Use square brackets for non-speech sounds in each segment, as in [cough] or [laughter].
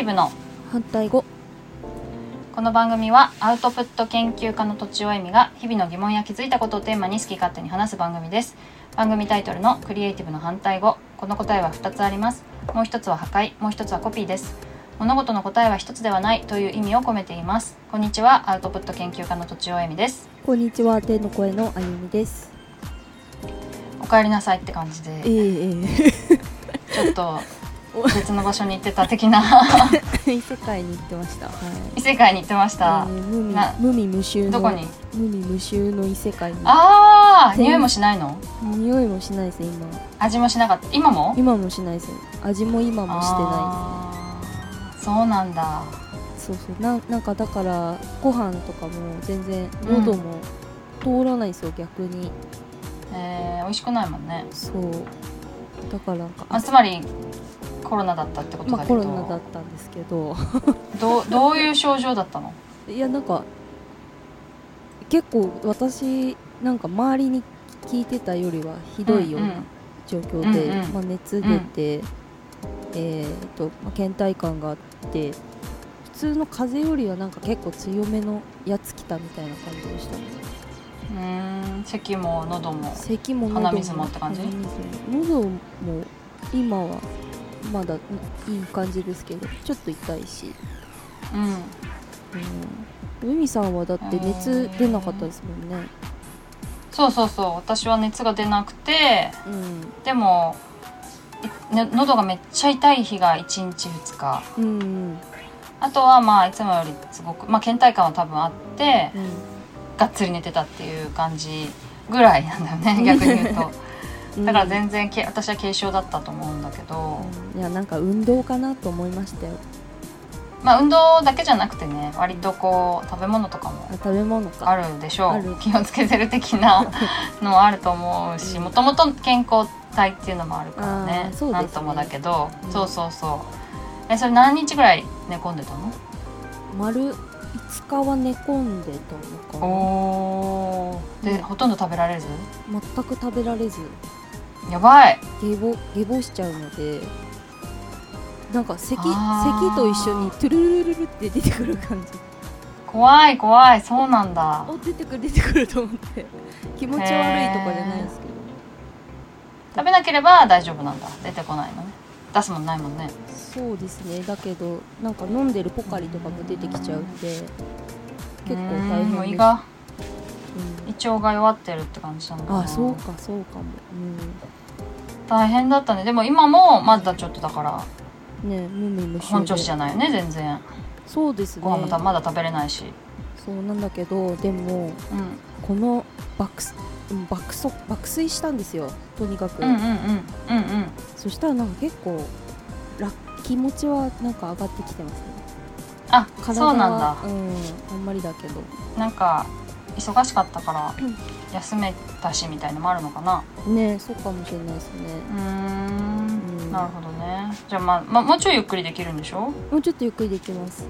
ティブの反対語。この番組はアウトプット研究家のとちおえみが日々の疑問や気づいたことをテーマに好き勝手に話す番組です。番組タイトルのクリエイティブの反対語。この答えは2つあります。もう一つは破壊。もう一つはコピーです。物事の答えは一つではない。という意味を込めています。こんにちはアウトプット研究家のとちおえみです。こんにちは天の声のあゆみです。お帰りなさいって感じえでええ。[laughs] ちょっと別の場所に行ってた的な。え [laughs] 異世界に行ってました。はい。異世界に行ってました。えー無味な無味無臭のどこに？無味無臭の異世界に。ああ匂いもしないの？匂いもしないです今。味もしなかった。今も？今もしないです。味も今もしてなあーそうなんだ。いですそうそう。なんなんかだからご飯とかも全然喉も通らないんですよ、逆に。えー、美味しくないもんね。そう。だからなんかあつまりコロナだったってことまあだけど、コロナだったんですけど。どうどういう症状だったの？いやなんか結構私なんか周りに聞いてたよりはひどいような状況で、うんうん。まあ、熱出て、えーとまあ、倦怠感があって普通の風邪よりはなんか結構強めのやつ来たみたいな感じでしたね。うーん。咳も喉も咳も喉も鼻水もって感じ？喉も今はまだいい感じですけどちょっと痛いし、うん。うん、海さんはだって熱出なかったですもんね。そうそうそう私は熱が出なくてうん。でも、いね、喉がめっちゃ痛い日が1日2日。うんうん。あとはまあいつもよりすごくまあ倦怠感は多分あってうん。がっつり寝てたっていう感じぐらいなんだよね逆に言うとだから全然け私は軽症だったと思うんだけど、うん。いやなんか運動かなと思いましたよ。まあ運動だけじゃなくてね割とこう食べ物とかもあ食べ物か。あるでしょう。気をつけてる的な [laughs] のもあると思うしもともと健康体っていうのもあるからねね。なんともだけど、うん。そうそうそう。えそれ何日ぐらい寝込んでたの？丸5日は寝込んでたのかな。おー。で、うんほとんど食べられず？全く食べられずやばい。下ボ下ボしちゃうのでなんか咳咳と一緒にトゥルルルルルって出てくる感じ。怖い怖い。そうなんだ。あ出てくる出てくると思って。気持ち悪いとかじゃないですけど。食べなければ大丈夫なんだ。出てこないのね。出すもんないもんね。そうですね。だけどなんか飲んでるポカリとかも出てきちゃうんで結構大変です胃腸が弱ってるって感じなのかな。あそうかそうかも、大変だったね。でも今もまだちょっとだからうん、ね無味無臭で。本調子じゃないよね全然。そうですね。ご飯もたまだ食べれないし。そうなんだけどでもうん。この爆爆速爆睡したんですよ。とにかく、うんうんうんうんうんそしたらなんか結構楽気持ちはなんか上がってきてますね。あ体そうなんだ。はうんあんまりだけど。なんか忙しかったからうん。休めたしみたいのもあるのかな。ねそうかもしれないですね。うーん。うん。なるほどね。じゃあまあ、まあ、もうちょいゆっくりできるんでしょ？もうちょっとゆっくりできます。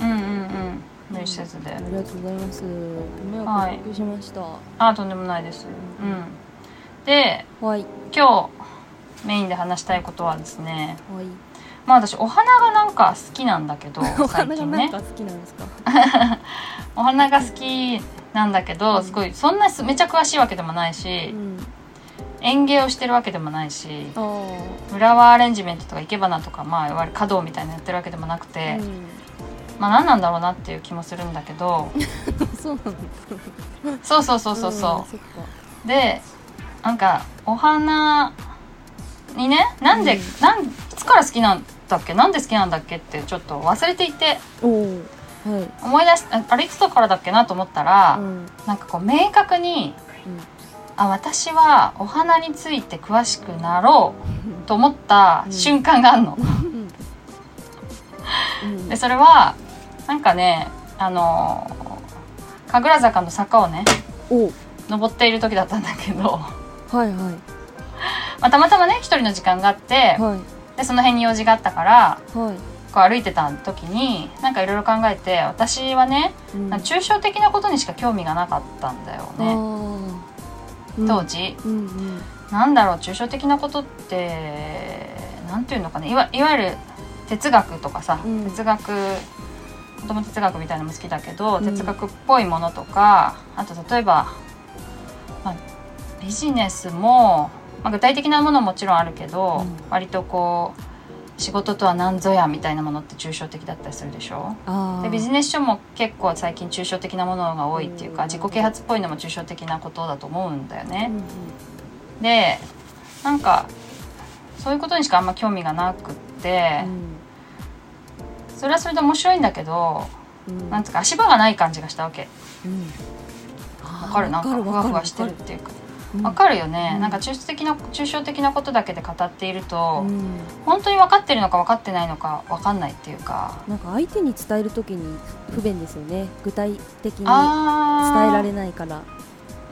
うんうんうん。無理せずで。ありがとうございます。ご迷はい。惑おかけしました。あとんでもないです。うん。ではい。今日メインで話したいことはですね。はい。まあ私お花がなんか好きなんだけど [laughs] お最花が近ね。なんか好きなんですか？[laughs] お花が好きなんだけど、うん。すごいそんなすめちゃ詳しいわけでもないし、うん。園芸をしてるわけでもないしフラワーアレンジメントとか生け花とかまあいわゆる華道みたいなのやってるわけでもなくて、うまあ何なんだろうなっていう気もするんだけどん、[laughs] そうなんですそうそうそうそうそんそっか。うでなんかお花にねなんで、うん。なんいつから好きなんだっけ？なんで好きなんだっけってちょっと忘れていて思い出しああれいつからだっけなと思ったら、うん。なんかこう明確にあ私はお花について詳しくなろう [laughs] と思った瞬間があるの。うんうん。でそれはなんかねあの神楽坂の坂をねお。登っている時だったんだけど、はいはい。まあ、たまたまね一人の時間があって、はい。でその辺に用事があったからはいこう歩いてた時になんかいろいろ考えて私はね、うん。抽象的なことにしか興味がなかったんだよね、当時。うんうん。なんだろう抽象的なことってなんていうのかな。いわいわゆる哲学とかさ、うん。哲学子供哲学みたいなのも好きだけど、うん。哲学っぽいものとかあと例えば、まあ、ビジネスも、まあ、具体的なものももちろんあるけど、うん。割とこう仕事とは何ぞやみたいなものって抽象的だったりするでしょ？あー。でビジネス書も結構最近抽象的なものが多いっていうかうん。自己啓発っぽいのも抽象的なことだと思うんだよね。うんうん。でなんかそういうことにしかあんま興味がなくって、それはそれで面白いんだけど、うん。なんつうか足場がない感じがしたわけ。うん。わかる？なんかわふわふわしてるっていうか。うんわかるよね、うん。なんか抽象的な抽象的なことだけで語っていると、うん。本当に分かってるのか分かってないのか分かんないっていうか。なんか相手に伝えるときに不便ですよね。具体的に伝えあられないから。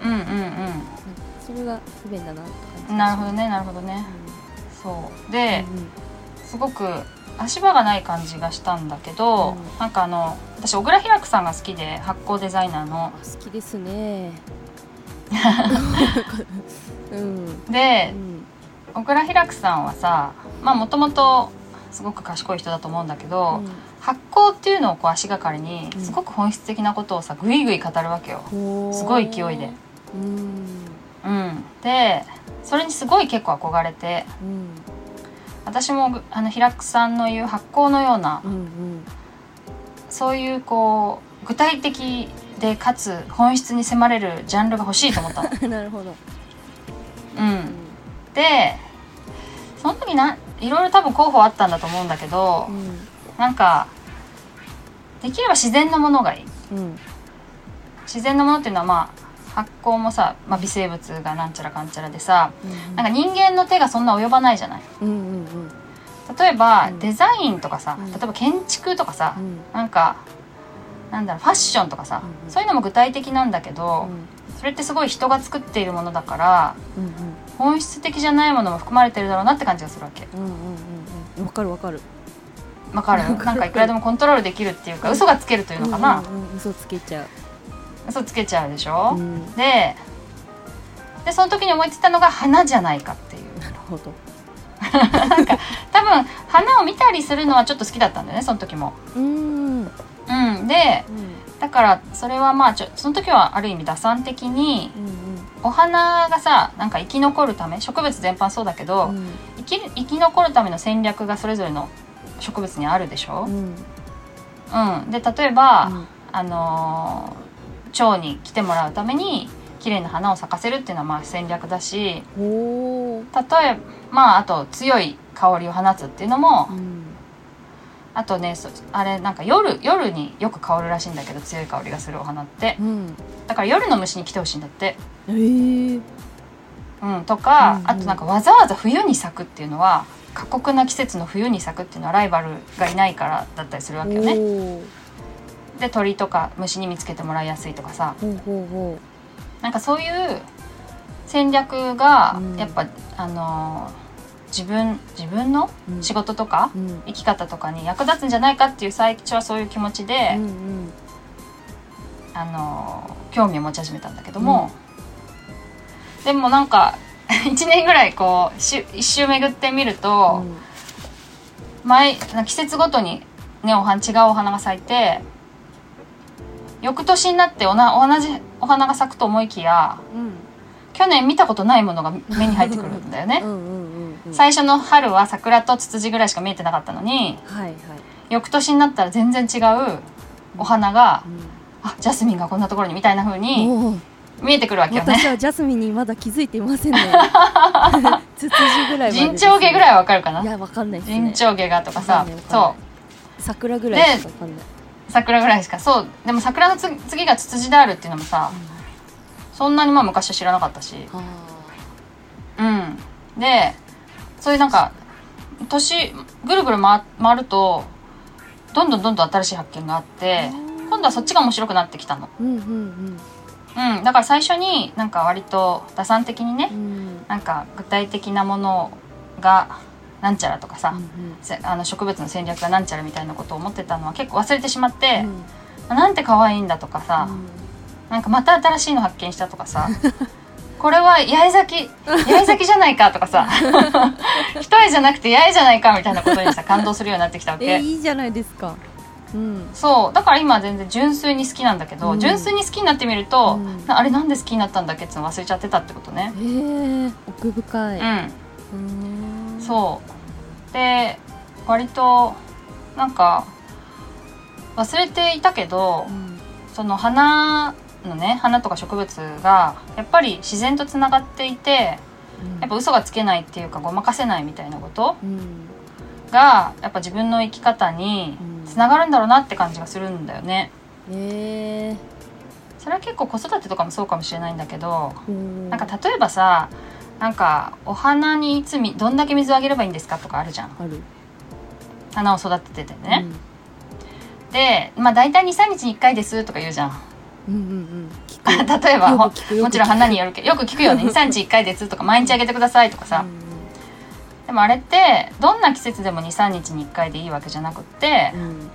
うんうんそれが不便だなってうん感じ。なるほどねなるほどね。そう。で、うすごく足場がない感じがしたんだけど、うん。なんかあの私小倉平久さんが好きで発酵デザイナーの。ん好きですねうん。でうん。小倉平久さんはさまあもともとすごく賢い人だと思うんだけど、発酵っていうのをこう足がかりにうん。すごく本質的なことをさぐいぐい語るわけよ。うんすごい勢いで。うん。うん、でそれにすごい結構憧れてうん。私もぐあの平久さんの言う発酵のようなうんうん。そういうこう具体的でかつ本質に迫れるジャンルが欲しいと思ったの。[laughs] なるほど。うん、でその時ないろいろ多分候補あったんだと思うんだけど、うん。なんかできれば自然のものがいい。うん。自然のものっていうのはまあ発酵もさ、まあ、微生物がなんちゃらかんちゃらでさうん。なんか人間の手がそんな及ばないじゃない。うんうん例えば、うん。デザインとかさうん。例えば建築とかさ、うん。なんかなんだろうファッションとかさ、うんうん。そういうのも具体的なんだけど、それってすごい人が作っているものだからうんうん。本質的じゃないものも含まれてるだろうなって感じがするわけ。うんうんうんうん。わかるわかる。わかる？[laughs] なんかいくらでもコントロールできるっていうか嘘がつけるというのかな、うんうんうん。嘘つけちゃう。嘘つけちゃうでしょ、うん。ででその時に思いついたのが花じゃないかっていう。なるほど多分花を見たりするのはちょっと好きだったんだよねその時も。うん。うんうん、でだからそれはまあちょその時はある意味打算的にうんお花がさなんか生き残るため植物全般そうだけど、うん。生き生き残るための戦略がそれぞれの植物にあるでしょ？う、ん。うん。で例えば、うん。あのー蝶に来てもらうために綺麗な花を咲かせるっていうのはまあ戦略だしおー例えまああと強い香りを放つっていうのも、うん。あとねそあれなんか夜夜によく香るらしいんだけど強い香りがするお花って。うん。だから夜の虫に来てほしいんだって、え。ーうん、とか、うんうん。あとなんかわざわざ冬に咲くっていうのは過酷な季節の冬に咲くっていうのはライバルがいないからだったりするわけよね。で鳥とか虫に見つけてもらいやすいとかさ。ほうほうほなんかそういう戦略がうん。やっぱ、あのー自分自分のううん。仕事とか、うん。生き方とかに役立つんじゃないかっていう最初はそういう気持ちで、うんうん。あのー興味を持ち始めたんだけども、でもなんか [laughs] 1年ぐらいこうし一周巡ってみると、毎季節ごとにねお花違うお花が咲いて翌年になっておな同じお花が咲くと思いきやうん去年見たことないものが目に入ってくるんだよね。うんうんうんうん。最初の春は桜とツツジぐらいしか見えてなかったのにはいはい。翌年になったら全然違うお花がうんあジャスミンがこんなところにみたいな風におー。見えてくるわけよね。私はジャスミンにまだ気づいていませんね。[laughs] ツツジぐらいまで陣長毛ぐらいはわかるかな？いやわかんないね。陣長毛がとかさそう。桜ぐらいしかわかんない。桜ぐらいしかそう。でも桜のつ次がツツジであるっていうのもさそんなにまあ昔は知らなかったし。あうん。でそういうなんか年ぐるぐる回回るとどんどんどんどん新しい発見があって今度はそっちが面白くなってきたの。ーうんうん。うん。だから最初になんか割と打算的にねうん。うんなんか具体的なものがなんちゃらとかさ、うん。せあの植物の戦略がなんちゃらみたいなことを思ってたのは結構忘れてしまってう、ん。なんて可愛いんだとかさ、うんなんかまた新しいの発見したとかさ。[laughs] これは八重咲き。八重咲きじゃないかとかさ。[laughs] 一重じゃなくて八重じゃないかみたいなことにさ感動するようになってきたわえけいいじゃないですか。うん。そう。だから今は全然純粋に好きなんだけど、うん。純粋に好きになってみると、うん。なあれなんで好きになったんだっけっての忘れちゃってたってことね。えー、奥深い。うん。うーん。そう。で割となんか忘れていたけどうん。その花のね花とか植物がやっぱり自然とつながっていてうん。やっぱ嘘がつけないっていうかごまかせないみたいなことうん。がやっぱ自分の生き方にうん。つながるんだろうなって感じがするんだよね。え。それは結構子育てとかもそうかもしれないんだけどー、なんか例えばさなんかお花にいつみどんだけ水をあげればいいんですかとかあるじゃん。ある。花を育てててね、でまあ大体23日に1回ですとか言うじゃんうん、うんうん。[laughs] 例えばもちろん花によるけどよく聞くよね。[laughs] 23日1回ですとか毎日あげてくださいとかさ、でもあれってどんな季節でも23日に1回でいいわけじゃなくってうん。うん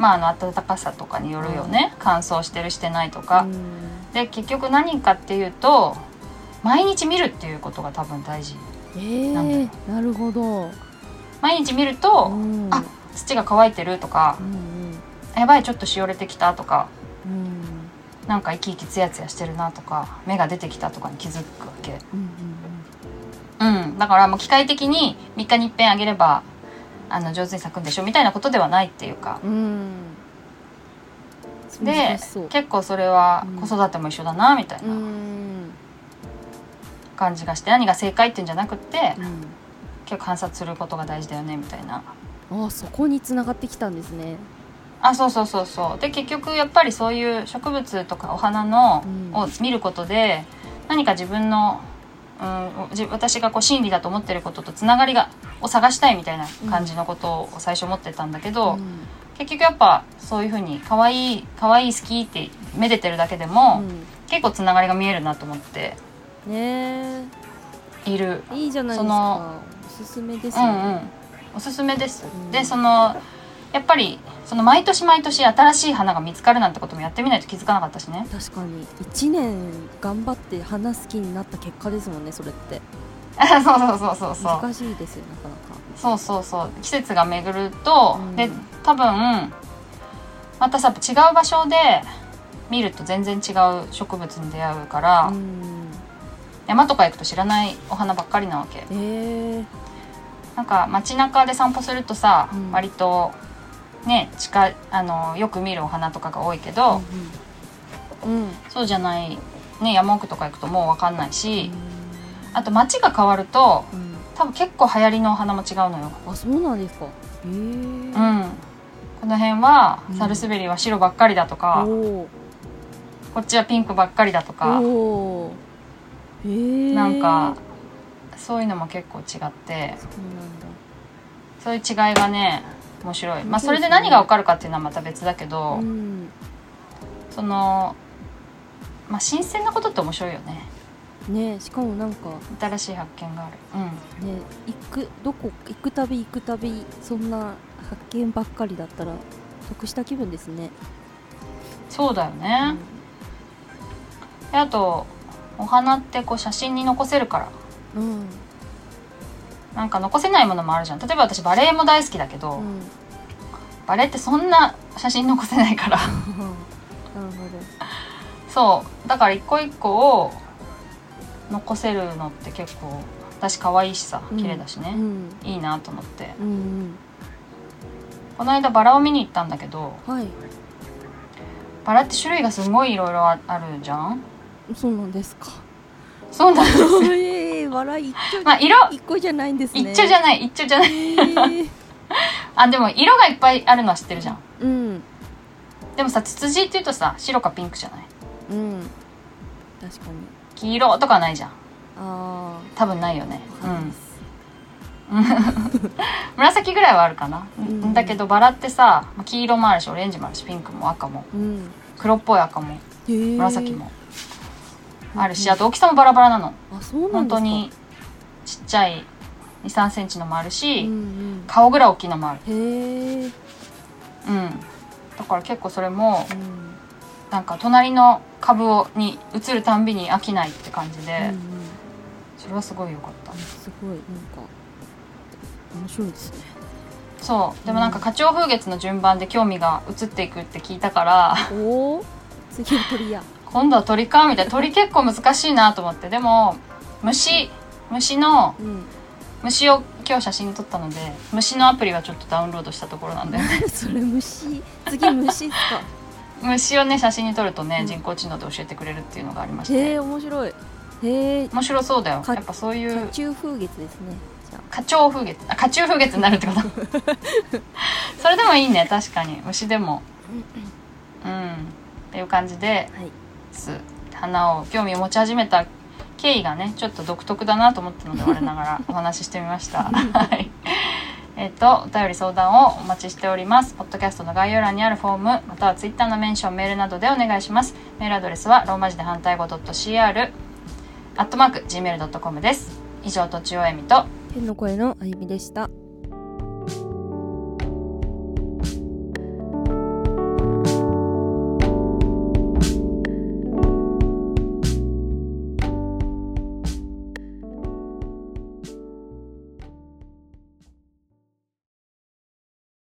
まああの暖かさとかによるよね。乾燥してるしてないとか、うん。で結局何かっていうと毎日見るっていうことが多分大事。えなんだよ。ー、なるほど。毎日見ると、うん。あ土が乾いてるとかうんやばいちょっとしおれてきたとか。うんうんなんか生き生きツヤツヤしてるなとか芽が出てきたとかに気づくわけ。うんうんだからもう機械的に3日に一遍あげればあの上手に咲くんでしょみたいなことではないっていうか。うん。うんで結構それはうん。子育ても一緒だなみたいなうん。感じがして何が正解っていうんじゃなくってうん。結構観察することが大事だよねみたいな。あそこに繋がってきたんですねあそうそうそうそう。で結局やっぱりそういう植物とかお花の、うん。を見ることで何か自分の、うん、じ私がこう真理だと思ってることとつながりがを探したいみたいな感じのことを最初思ってたんだけど、うん。結局やっぱそういうふうに可愛い可愛い好きってめでてるだけでも、結構つながりが見えるなと思っている。えいいじゃないですそかのおすすめですね。うんうん、おすすめです。うん。でそのやっぱりその毎年毎年新しい花が見つかるなんてこともやってみないと気づかなかったしね。確かに。1年頑張って花好きになった結果ですもんねそれって。[laughs] そうそうそうそうそう。難しいですよなかなか。そうそうそう。季節が巡ると、うん。で多分またさ違う場所で見ると全然違う植物に出会うから、うん。山とか行くと知らないお花ばっかりなわけ。えー。なんか街中で散歩するとさ、うん。割とね近いあのよく見るお花とかが多いけど、うんうん。そうじゃない、ね、山奥とか行くともう分かんないし、あと街が変わるとうん。多分結構流行りのお花も違うのよ。あそうなんですか。へえ。うん、この辺はうん。サルスベリは白ばっかりだとか、おこっちはピンクばっかりだとーかおー。なんかそういうのも結構違って。そうなんだ。そういう違いがね面白い、まあ、それで何が分かるかっていうのはまた別だけど、うん。その、まあ、新鮮なことって面白いよね。ねしかもなんか新しい発見がある。うん。ね行くどこ行くたび行くたびそんな発見ばっかりだったら得した気分ですね、そうだよね、であとお花ってこう写真に残せるから。うんうんなんか残せないものもあるじゃん。例えば私バレエも大好きだけど、うん。バレエってそんな写真残せないから。[laughs] そう。だから一個一個を残せるのって結構私可愛いしさ綺麗だしね。う、ん。いいなと思って。うんうん。この間バラを見に行ったんだけどはい。バラって種類がすごいいろいろああるじゃん。そうなんですかそうなんです。ええ笑い一丁まあ色一個じゃないんですね。一緒じゃない一緒じゃない。えー。[laughs] あでも色がいっぱいあるのは知ってるじゃん。うん。でもさツツジっていうとさ白かピンクじゃない？うん。確かに。黄色とかはないじゃん。あ多分ないよね。うん。[laughs] 紫ぐらいはあるかな、ん。だけどバラってさ黄色もあるしオレンジもあるしピンクも赤も。うん。黒っぽい赤も。紫もあるし、うん。あと大きさもバラバラなの。あそうなんですか。本当にちっちゃい2 3センチのもあるし、うん顔ぐらい大きいのもある。うんへえ。うん。だから結構それもうん。なんか隣の株をに移るたんびに飽きないって感じで、うんうん。それはすごい良かった。すごいなんか面白いですね。そう。でもなんか花鳥風月の順番で興味が移っていくって聞いたから。おお次は鳥や今度は鳥かみたいな鳥結構難しいなと思って。でも虫虫のうん。虫を今日写真に撮ったので虫のアプリはちょっとダウンロードしたところなんで。[laughs] それ虫？次虫っすか？[laughs] 虫をね写真に撮るとね、うん。人工知能で教えてくれるっていうのがありましへてえ面白い。へえ面白そうだよ。かやっぱそういう中風月ですね。花鳥風月。あ花虫風月になるってこと？[laughs] それでもいいね確かに。虫でも。うんっていう感じで。あはいす。花を興味を持ち始めた経緯がねちょっと独特だなと思ったので我ながら [laughs] お話ししてみました。はい。えっ、とお便り相談をお待ちしております。ポッドキャストの概要欄にあるフォームまたはツイッターのメンションメールなどでお願いします。メールアドレスはローマ字で反対語 .cr アットマーク gmail.com です。以上とちおえみと天の声のあゆみでした